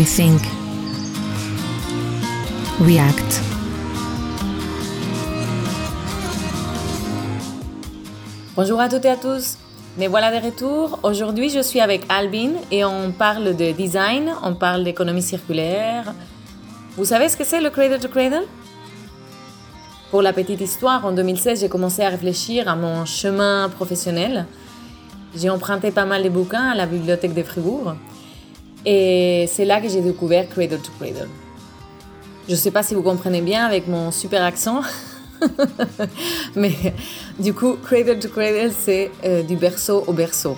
Rethink. React. Bonjour à toutes et à tous. Mais voilà de retour. Aujourd'hui, je suis avec Albin et on parle de design, on parle d'économie circulaire. Vous savez ce que c'est le Cradle to Cradle? Pour la petite histoire, en 2016, j'ai commencé à réfléchir à mon chemin professionnel. J'ai emprunté pas mal de bouquins à la bibliothèque de Fribourg et c'est là que j'ai découvert Cradle to Cradle. Je ne sais pas si vous comprenez bien avec mon super accent, mais du coup, Cradle to Cradle, c'est euh, du berceau au berceau.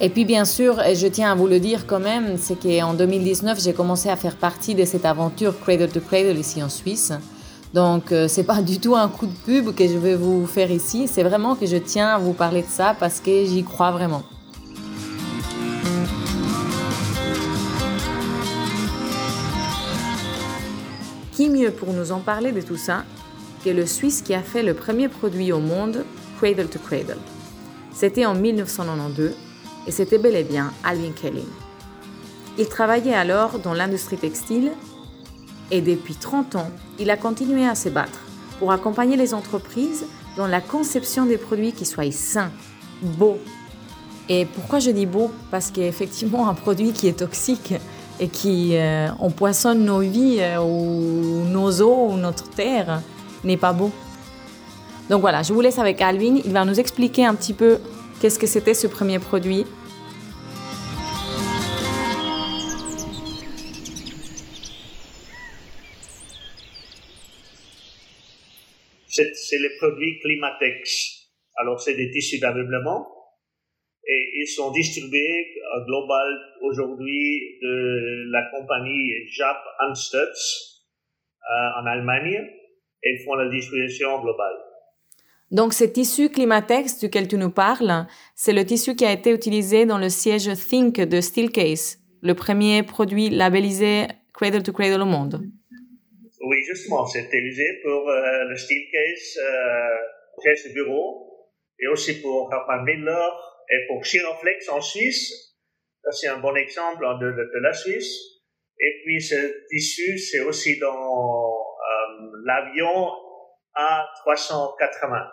Et puis bien sûr, je tiens à vous le dire quand même, c'est qu'en 2019, j'ai commencé à faire partie de cette aventure Cradle to Cradle ici en Suisse. Donc euh, c'est pas du tout un coup de pub que je vais vous faire ici, c'est vraiment que je tiens à vous parler de ça parce que j'y crois vraiment. Qui mieux pour nous en parler de tout ça que le Suisse qui a fait le premier produit au monde, Cradle to Cradle. C'était en 1992 et c'était bel et bien Alvin Kelly. Il travaillait alors dans l'industrie textile et depuis 30 ans, il a continué à se battre pour accompagner les entreprises dans la conception des produits qui soient sains, beaux. Et pourquoi je dis beau Parce qu'effectivement, un produit qui est toxique, et qui euh, empoisonne nos vies euh, ou nos eaux ou notre terre n'est pas beau. Donc voilà, je vous laisse avec Alvin. Il va nous expliquer un petit peu qu'est-ce que c'était ce premier produit. C'est le produit Climatex. Alors, c'est des tissus d'aveuglement et ils sont distribués euh, global aujourd'hui de la compagnie Jap Anstutz euh, en Allemagne et ils font la distribution globale. Donc, ce tissu Climatex duquel tu nous parles, c'est le tissu qui a été utilisé dans le siège Think de Steelcase, le premier produit labellisé Cradle to Cradle au monde. Oui, justement, c'est utilisé pour euh, le Steelcase euh, siège de bureau et aussi pour Hartmann Miller et pour Chiroflex en Suisse, ça c'est un bon exemple de, de, la Suisse. Et puis ce tissu, c'est aussi dans euh, l'avion A380.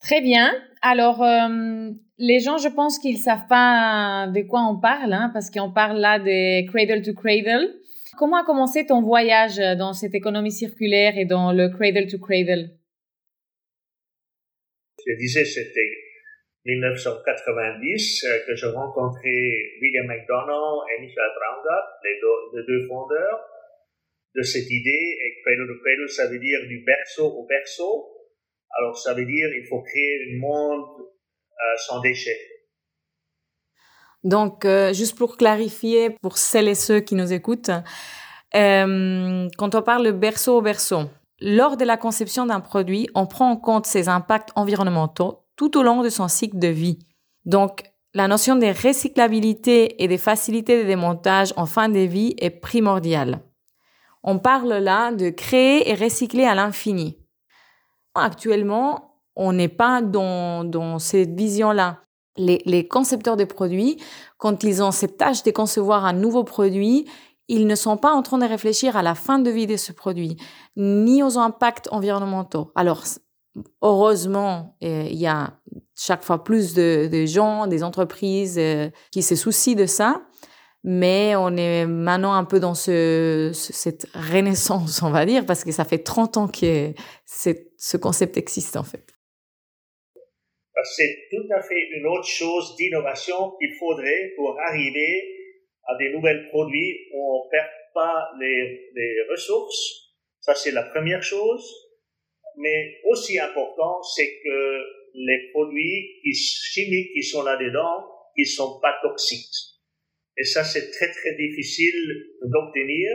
Très bien. Alors, euh, les gens, je pense qu'ils savent pas de quoi on parle, hein, parce qu'on parle là de cradle to cradle. Comment a commencé ton voyage dans cette économie circulaire et dans le cradle to cradle? Je disais, c'était 1990 euh, que je rencontrais William McDonald et Michael Braungat, les deux, deux fondeurs de cette idée. Et cradle to cradle, ça veut dire du berceau au berceau. Alors ça veut dire il faut créer un monde euh, sans déchets. Donc, euh, juste pour clarifier pour celles et ceux qui nous écoutent, quand on parle de berceau au berceau, lors de la conception d'un produit, on prend en compte ses impacts environnementaux tout au long de son cycle de vie. Donc, la notion de recyclabilité et de facilité de démontage en fin de vie est primordiale. On parle là de créer et recycler à l'infini. Actuellement, on n'est pas dans, dans cette vision-là. Les, les, concepteurs de produits, quand ils ont cette tâche de concevoir un nouveau produit, ils ne sont pas en train de réfléchir à la fin de vie de ce produit, ni aux impacts environnementaux. Alors, heureusement, euh, il y a chaque fois plus de, gens, des entreprises euh, qui se soucient de ça. Mais on est maintenant un peu dans ce, cette renaissance, on va dire, parce que ça fait 30 ans que ce concept existe en fait. C'est tout à fait une autre chose d'innovation qu'il faudrait pour arriver à des nouveaux produits où on ne perd pas les ressources. Ça, c'est la première chose mais aussi important, c'est que les produits chimiques qui sont là-dedans, ils sont pas toxiques. Et ça, c'est très, très difficile d'obtenir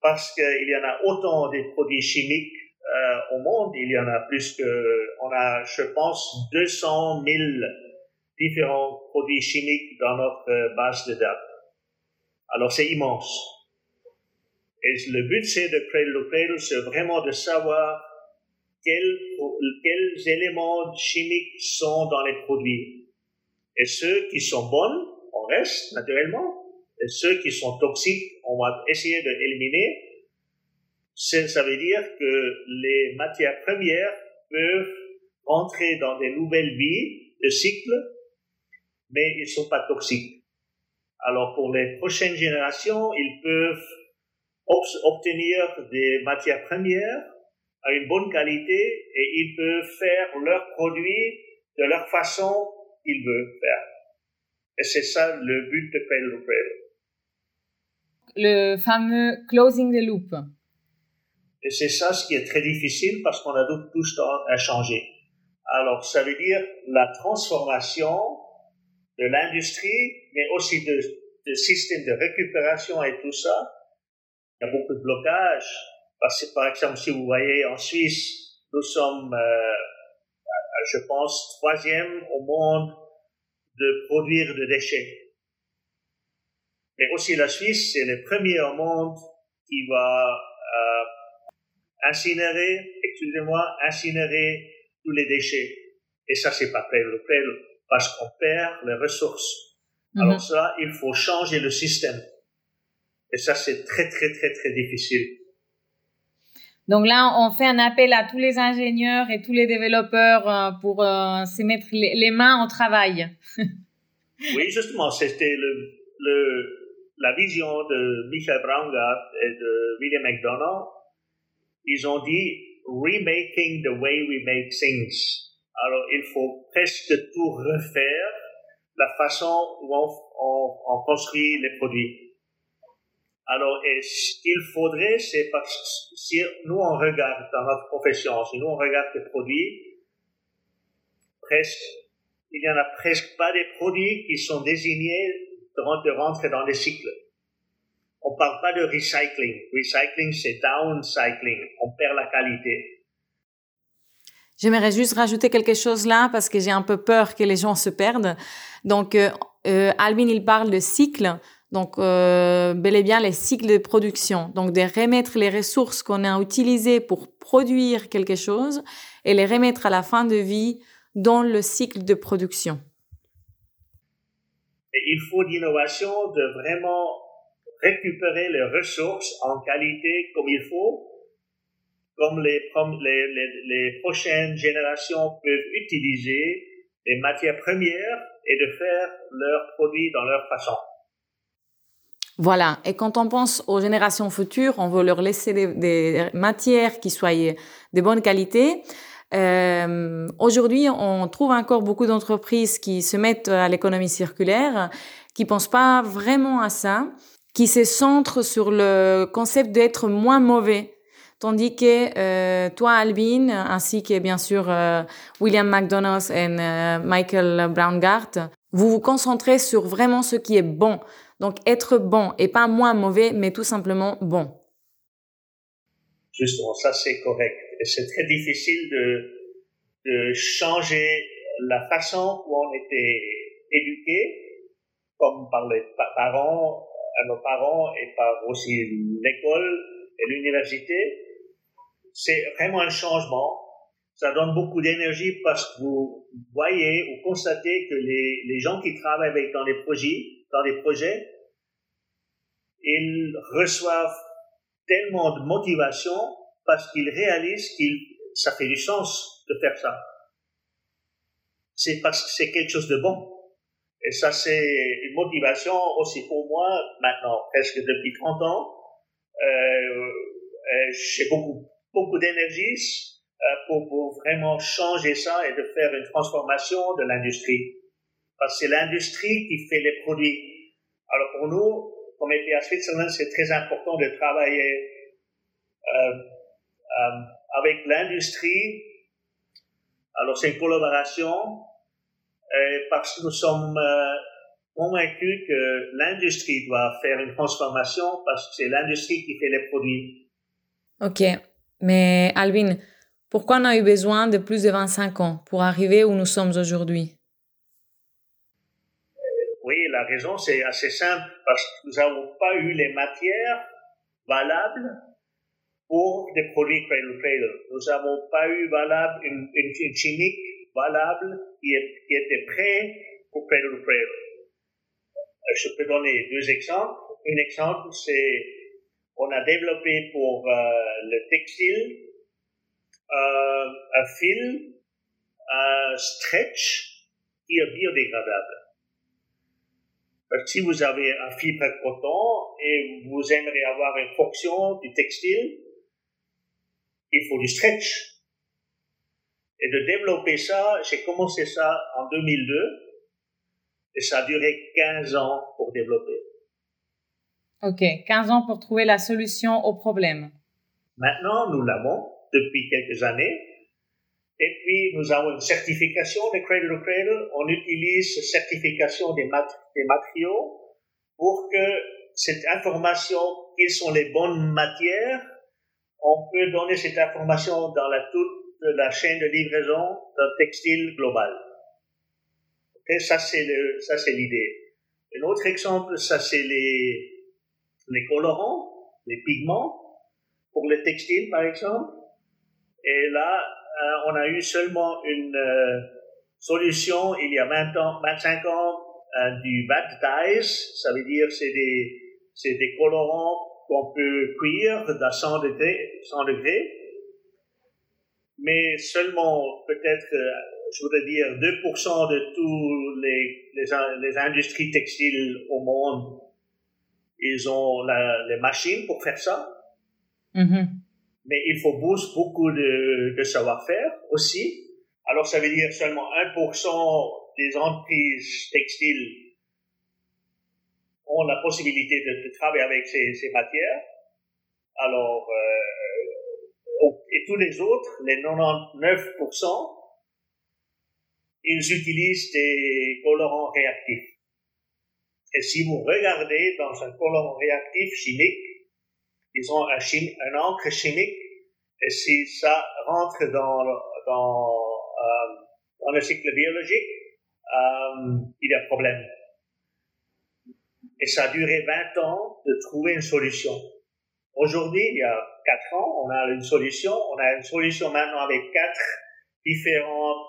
parce qu'il y en a autant de produits chimiques euh, au monde. Il y en a plus que, on a, je pense, 200 000 différents produits chimiques dans notre base de dates. Alors, c'est immense. Et le but, c'est de créer le c'est vraiment de savoir quels, quels éléments chimiques sont dans les produits. Et ceux qui sont bons, on reste naturellement. Et ceux qui sont toxiques, on va essayer de l'éliminer. Ça veut dire que les matières premières peuvent entrer dans des nouvelles vies de cycle, mais ils sont pas toxiques. Alors pour les prochaines générations, ils peuvent obtenir des matières premières une bonne qualité et ils peuvent faire leurs produits de leur façon qu'ils veulent faire. Et c'est ça le but de Cradle to Le fameux closing the loop. Et c'est ça ce qui est très difficile parce qu'on a tout le temps à changer. Alors, ça veut dire la transformation de l'industrie, mais aussi de, de systèmes de récupération et tout ça. Il y a beaucoup de blocages. Parce que, par exemple, si vous voyez en Suisse, nous sommes, euh, je pense, troisième au monde de produire de déchets. Mais aussi la Suisse, c'est le premier au monde qui va euh, incinérer, excusez-moi, incinérer tous les déchets. Et ça, c'est pas le parce qu'on perd les ressources. Mhm. Alors ça, il faut changer le système. Et ça, c'est très, très, très, très difficile. Donc là, on fait un appel à tous les ingénieurs et tous les développeurs euh, pour euh, se mettre les, mains au travail. oui, justement, c'était le, le, la vision de Michael Braungart et de William McDonough. Ils ont dit remaking the way we make things. Alors, il faut presque tout refaire, la façon où on, construit les produits. Alors, et qu'il faudrait, c'est parce que si nous on regarde dans notre profession, si nous on regarde les produits, presque, il n'y en a presque pas des produits qui sont désignés de rentrer dans les cycles. On parle pas de recycling. Recycling, c'est downcycling. On perd la qualité. J'aimerais juste rajouter quelque chose là parce que j'ai un peu peur que les gens se perdent. Donc, euh, euh Alvin, il parle de cycle. Donc, euh, bel et bien les cycles de production. Donc, de remettre les ressources qu'on a utilisées pour produire quelque chose et les remettre à la fin de vie dans le cycle de production. Et il faut l'innovation de vraiment récupérer les ressources en qualité comme il faut, comme les, les, les, prochaines générations peuvent utiliser les matières premières et de faire leurs produits dans leur façon. Voilà. Et quand on pense aux générations futures, on veut leur laisser des, matières qui soient de bonne qualité. Euh, Aujourd'hui, on trouve encore beaucoup d'entreprises qui se mettent à l'économie circulaire, qui pensent pas vraiment à ça qui se centre sur le concept d'être moins mauvais. Tandis que euh, toi, Albin, ainsi que bien sûr euh, William McDonough et euh, Michael Braungart, vous vous concentrez sur vraiment ce qui est bon. Donc être bon et pas moins mauvais, mais tout simplement bon. Justement, ça c'est correct. C'est très difficile de, de changer la façon où on était éduqué, comme par les parents, à nos parents et par aussi l'école et l'université. C'est vraiment un changement. Ça donne beaucoup d'énergie parce que vous voyez ou constatez que les, les gens qui travaillent avec dans les projets, dans les projets, ils reçoivent tellement de motivation parce qu'ils réalisent qu'il ça fait du sens de faire ça. C'est parce que c'est quelque chose de bon. Et ça, c'est une motivation aussi pour moi, maintenant, presque depuis 30 ans. Euh, j'ai beaucoup, beaucoup d'énergie euh, pour, pour vraiment changer ça et de faire une transformation de l'industrie. Parce que c'est l'industrie qui fait les produits. Alors pour nous, comme EPA Switzerland, c'est très important de travailler euh, euh, avec l'industrie. Alors c'est une collaboration euh, parce que nous sommes euh, convaincus que l'industrie doit faire une transformation parce que c'est l'industrie qui fait les produits. Ok, mais Alvin, pourquoi on a eu besoin de plus de 25 ans pour arriver où nous sommes aujourd'hui? La raison c'est assez simple parce que nous n'avons pas eu les matières valables pour des produits cradle cradle. Nous n'avons pas eu valable une, chimique valable qui, était prêt pour Cradle to Cradle. je peux donner deux exemples. Un exemple, c'est on a développé pour le textile un fil, un stretch qui est biodégradable. Si vous avez un fibre coton et vous aimeriez avoir une fonction du textile, il faut du stretch. Et de développer ça, j'ai commencé ça en 2002 et ça a duré 15 ans pour développer. OK, 15 ans pour trouver la solution au problème. Maintenant, nous l'avons depuis quelques années. Et puis, nous avons une certification de Cradle to Cradle. On utilise cette certification des, des matériaux pour que cette information, quelles sont les bonnes matières, on peut donner cette information dans la toute la chaîne de livraison d'un textile global. Okay, ça c'est l'idée. Un autre exemple, ça c'est les, les colorants, les pigments pour le textile par exemple. Et là, on a eu seulement une euh, solution il y a 20 ans, 25 ans euh, du dyes, ça veut dire c'est des c'est des colorants qu'on peut cuire à 100 degrés, 100 degrés mais seulement peut-être, je voudrais dire, 2% de tous les, les, les, industries textiles au monde, ils ont la, les machines pour faire ça. Mm-hmm. Mais il faut beaucoup de, de savoir-faire aussi. Alors ça veut dire seulement 1% des entreprises textiles ont la possibilité de, de travailler avec ces, ces matières. Alors, euh, et tous les autres, les 99%, ils utilisent des colorants réactifs. Et si vous regardez dans un colorant réactif chimique, ils ont un, encre chimique, et si ça rentre dans, euh, le cycle biologique, euh, il y a problème. Et ça a duré 20 ans de trouver une solution. Aujourd'hui, il y a quatre ans, on a une solution. On a une solution maintenant avec quatre différentes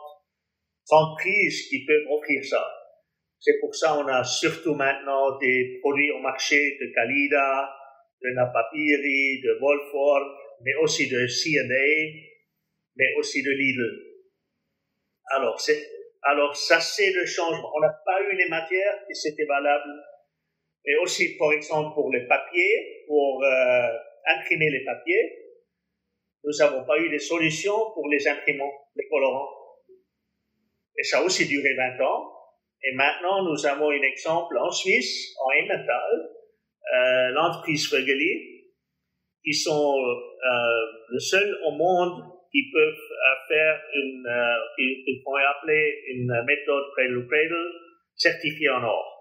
entreprises qui peuvent offrir ça. C'est pour ça qu'on a surtout maintenant des produits au marché de Kalida, de Napapiri, de Wolford, mais aussi de C&A, mais aussi de Lidl. Alors, c'est, alors ça c'est le changement. On n'a pas eu les matières qui c'était valable et aussi, par exemple, pour les papiers, pour euh, imprimer les papiers, nous n'avons pas eu de solution pour les imprimants, les colorants. Et ça a aussi duré 20 ans. Et maintenant, nous avons un exemple en Suisse, en Emmental, euh, l'entreprise Frögeli, qui sont euh, le seul au monde qui peuvent euh, faire une, euh, appeler une méthode cradle cradle certifiée en or.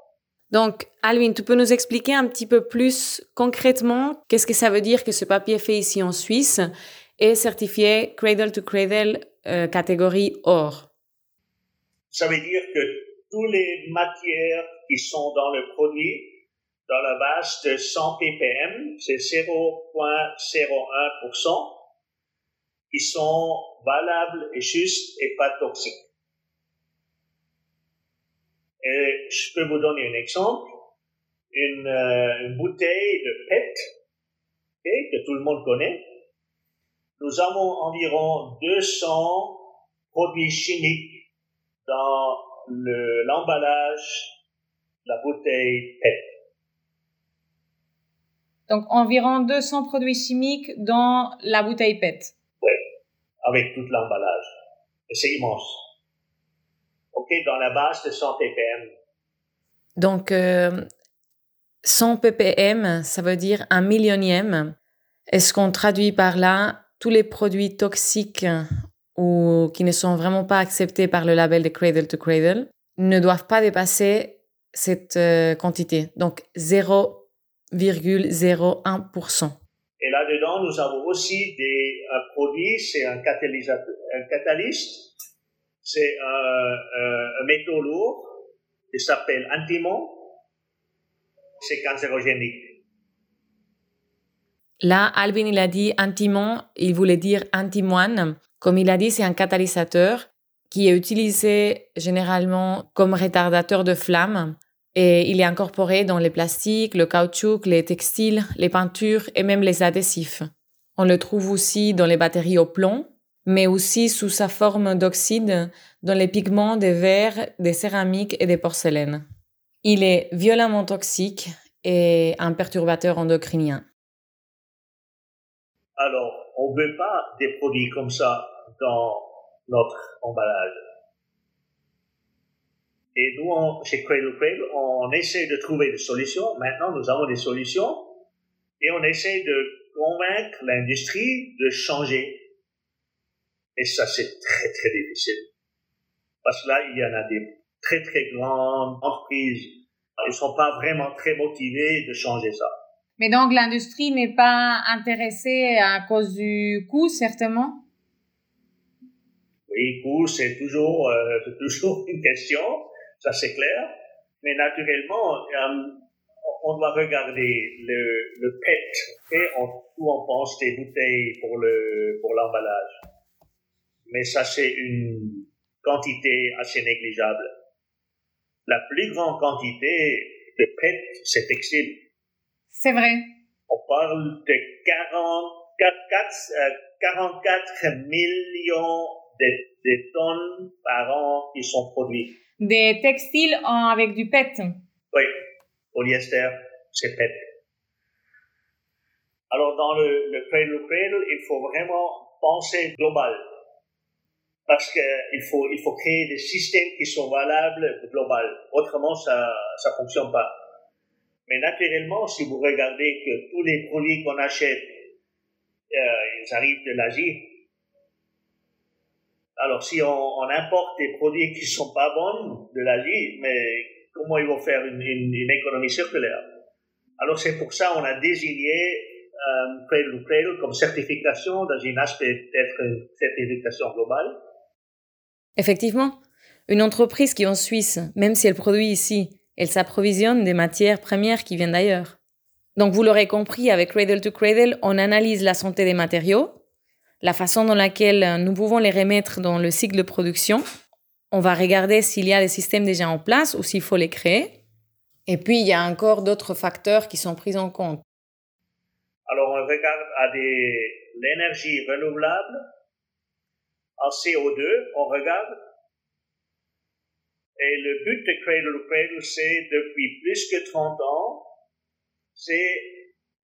Donc, Alvin, tu peux nous expliquer un petit peu plus concrètement qu'est-ce que ça veut dire que ce papier fait ici en Suisse est certifié Cradle to Cradle euh, catégorie or? Ça veut dire que toutes les matières qui sont dans le produit, dans la base de 100 ppm, c'est 0,01%, qui sont valables et justes et pas toxiques. Et je peux vous donner un exemple. Une, euh, bouteille de PET, que tout le monde connaît. Nous avons environ 200 produits chimiques dans l'emballage de la bouteille PET. Donc environ 200 produits chimiques dans la bouteille PET. Oui, avec tout l'emballage. Et c'est immense dans la base de 100 ppm. Donc, 100 euh, ppm, ça veut dire un millionième. Est-ce qu'on traduit par là tous les produits toxiques ou qui ne sont vraiment pas acceptés par le label de Cradle to Cradle ne doivent pas dépasser cette euh, quantité, donc 0,01%. Et là-dedans, nous avons aussi des produits, c'est un, un catalyste c'est un, métaux lourd qui s'appelle antimon. C'est cancérogénique. Là, Alvin, il a dit antimon, il voulait dire antimoine. Comme il a dit, c'est un catalyseur qui est utilisé généralement comme retardateur de flamme Et il est incorporé dans les plastiques, le caoutchouc, les textiles, les peintures et même les adhésifs. On le trouve aussi dans les batteries au plomb, mais aussi sous sa forme d'oxyde dans les pigments des verres, des céramiques et des porcelaines. Il est violemment toxique et un perturbateur endocrinien. Alors, on ne veut pas des produits comme ça dans notre emballage. Et nous, chez Cradle Cradle, on essaie de trouver des solutions. Maintenant, nous avons des solutions et on essaie de convaincre l'industrie de changer. Et ça, c'est très, très difficile. Parce que là, il y en a des très, très grandes entreprises. Ils ne sont pas vraiment très motivés de changer ça. Mais donc, l'industrie n'est pas intéressée à cause du coût, certainement? Oui, coût, c'est toujours, euh, toujours une question ça c'est clair. Mais naturellement, euh, on doit regarder le, le PET et on, où on pense des bouteilles pour le pour l'emballage. Mais ça c'est une quantité assez négligeable. La plus grande quantité de PET, c'est textile. C'est vrai. On parle de 44, 44 euh, millions de, de tonnes par an qui sont produites des textiles avec du PET. Oui, polyester, c'est PET. Alors dans le, le cradle cradle, il faut vraiment penser global. Parce qu'il faut, il faut créer des systèmes qui sont valables global. Autrement, ça ça fonctionne pas. Mais naturellement, si vous regardez que tous les produits qu'on achète, euh, ils arrivent de l'Asie, alors, si on, importe des produits qui sont pas bons de l'Asie, mais comment ils vont faire une, économie circulaire? Alors, c'est pour ça qu'on a désigné Cradle Cradle comme certification dans un aspect d'être une certification globale. Effectivement, une entreprise qui en Suisse, même si elle produit ici, elle s'approvisionne des matières premières qui viennent d'ailleurs. Donc vous l'aurez compris, avec Cradle to Cradle, on analyse la santé des matériaux, la façon dans laquelle nous pouvons les remettre dans le cycle de production. On va regarder s'il y a des systèmes déjà en place ou s'il faut les créer. Et puis, il y a encore d'autres facteurs qui sont pris en compte. Alors, on regarde à l'énergie renouvelable. En CO2, on regarde. Et le but de Cradle to Cradle, c'est depuis plus que 30 ans, c'est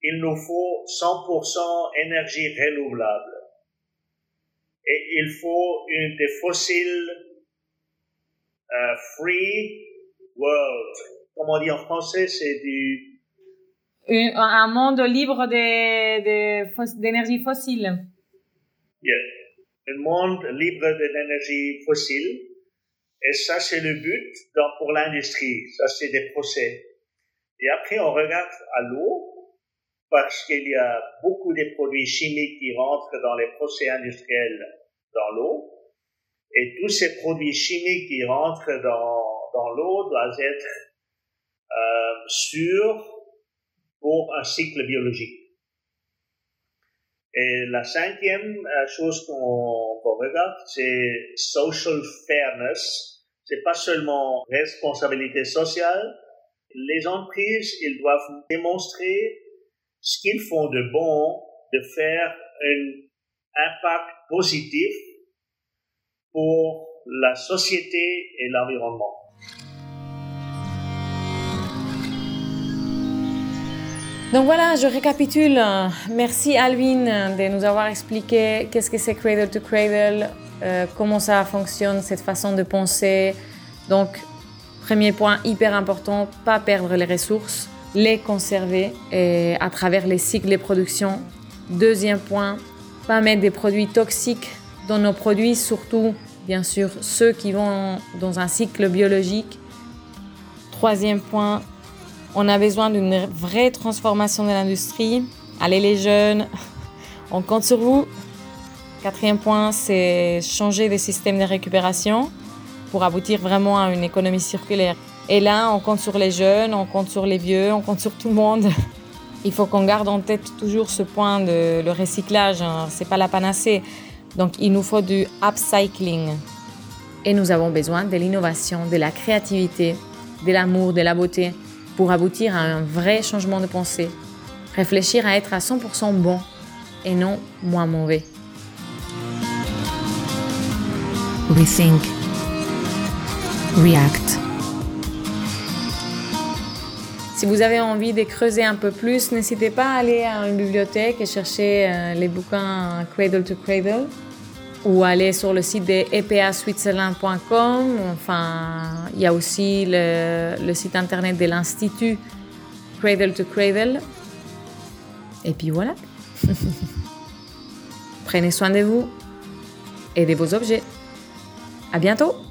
il nous faut 100% énergie renouvelable et il faut une des fossiles uh, free world. Comme on dit en français, c'est du... Un, monde libre d'énergie de, fossile. Yeah. Un monde libre d'énergie fossile. Et ça, c'est le but pour l'industrie. Ça, c'est des procès. Et après, on regarde à l'eau parce qu'il y a beaucoup de produits chimiques qui rentrent dans les procès industriels dans l'eau. Et tous ces produits chimiques qui rentrent dans, dans l'eau doivent être euh, sûrs pour un cycle biologique. Et la cinquième euh, chose qu'on regarde, c'est social fairness. C'est pas seulement responsabilité sociale. Les entreprises, ils doivent démontrer ce qu'ils font de bon, de faire un impact positif pour la société et l'environnement. Donc voilà, je récapitule. Merci Alvin de nous avoir expliqué qu'est-ce que c'est Cradle to Cradle, euh, comment ça fonctionne, cette façon de penser. Donc, premier point hyper important, pas perdre les ressources les conserver et à travers les cycles de production. Deuxième point, pas mettre des produits toxiques dans nos produits, surtout bien sûr ceux qui vont dans un cycle biologique. Troisième point, on a besoin d'une vraie transformation de l'industrie. Allez les jeunes, on compte sur vous. Quatrième point, c'est changer les systèmes de récupération pour aboutir vraiment à une économie circulaire. Et là, on compte sur les jeunes, on compte sur les vieux, on compte sur tout le monde. Il faut qu'on garde en tête toujours ce point de le recyclage. Hein. C'est pas la panacée. Donc, il nous faut du upcycling. Et nous avons besoin de l'innovation, de la créativité de l'amour, de la beauté, pour aboutir à un vrai changement de pensée. Réfléchir à être à 100% bon et non moins mauvais. Rethink. React. Si vous avez envie de creuser un peu plus, n'hésitez pas à aller à une bibliothèque et chercher euh, les bouquins Cradle to Cradle ou aller sur le site de epaswitzerland.com. Enfin, il y a aussi le, le site internet de l'Institut Cradle to Cradle. Et puis voilà. Prenez soin de vous et de vos objets. À bientôt!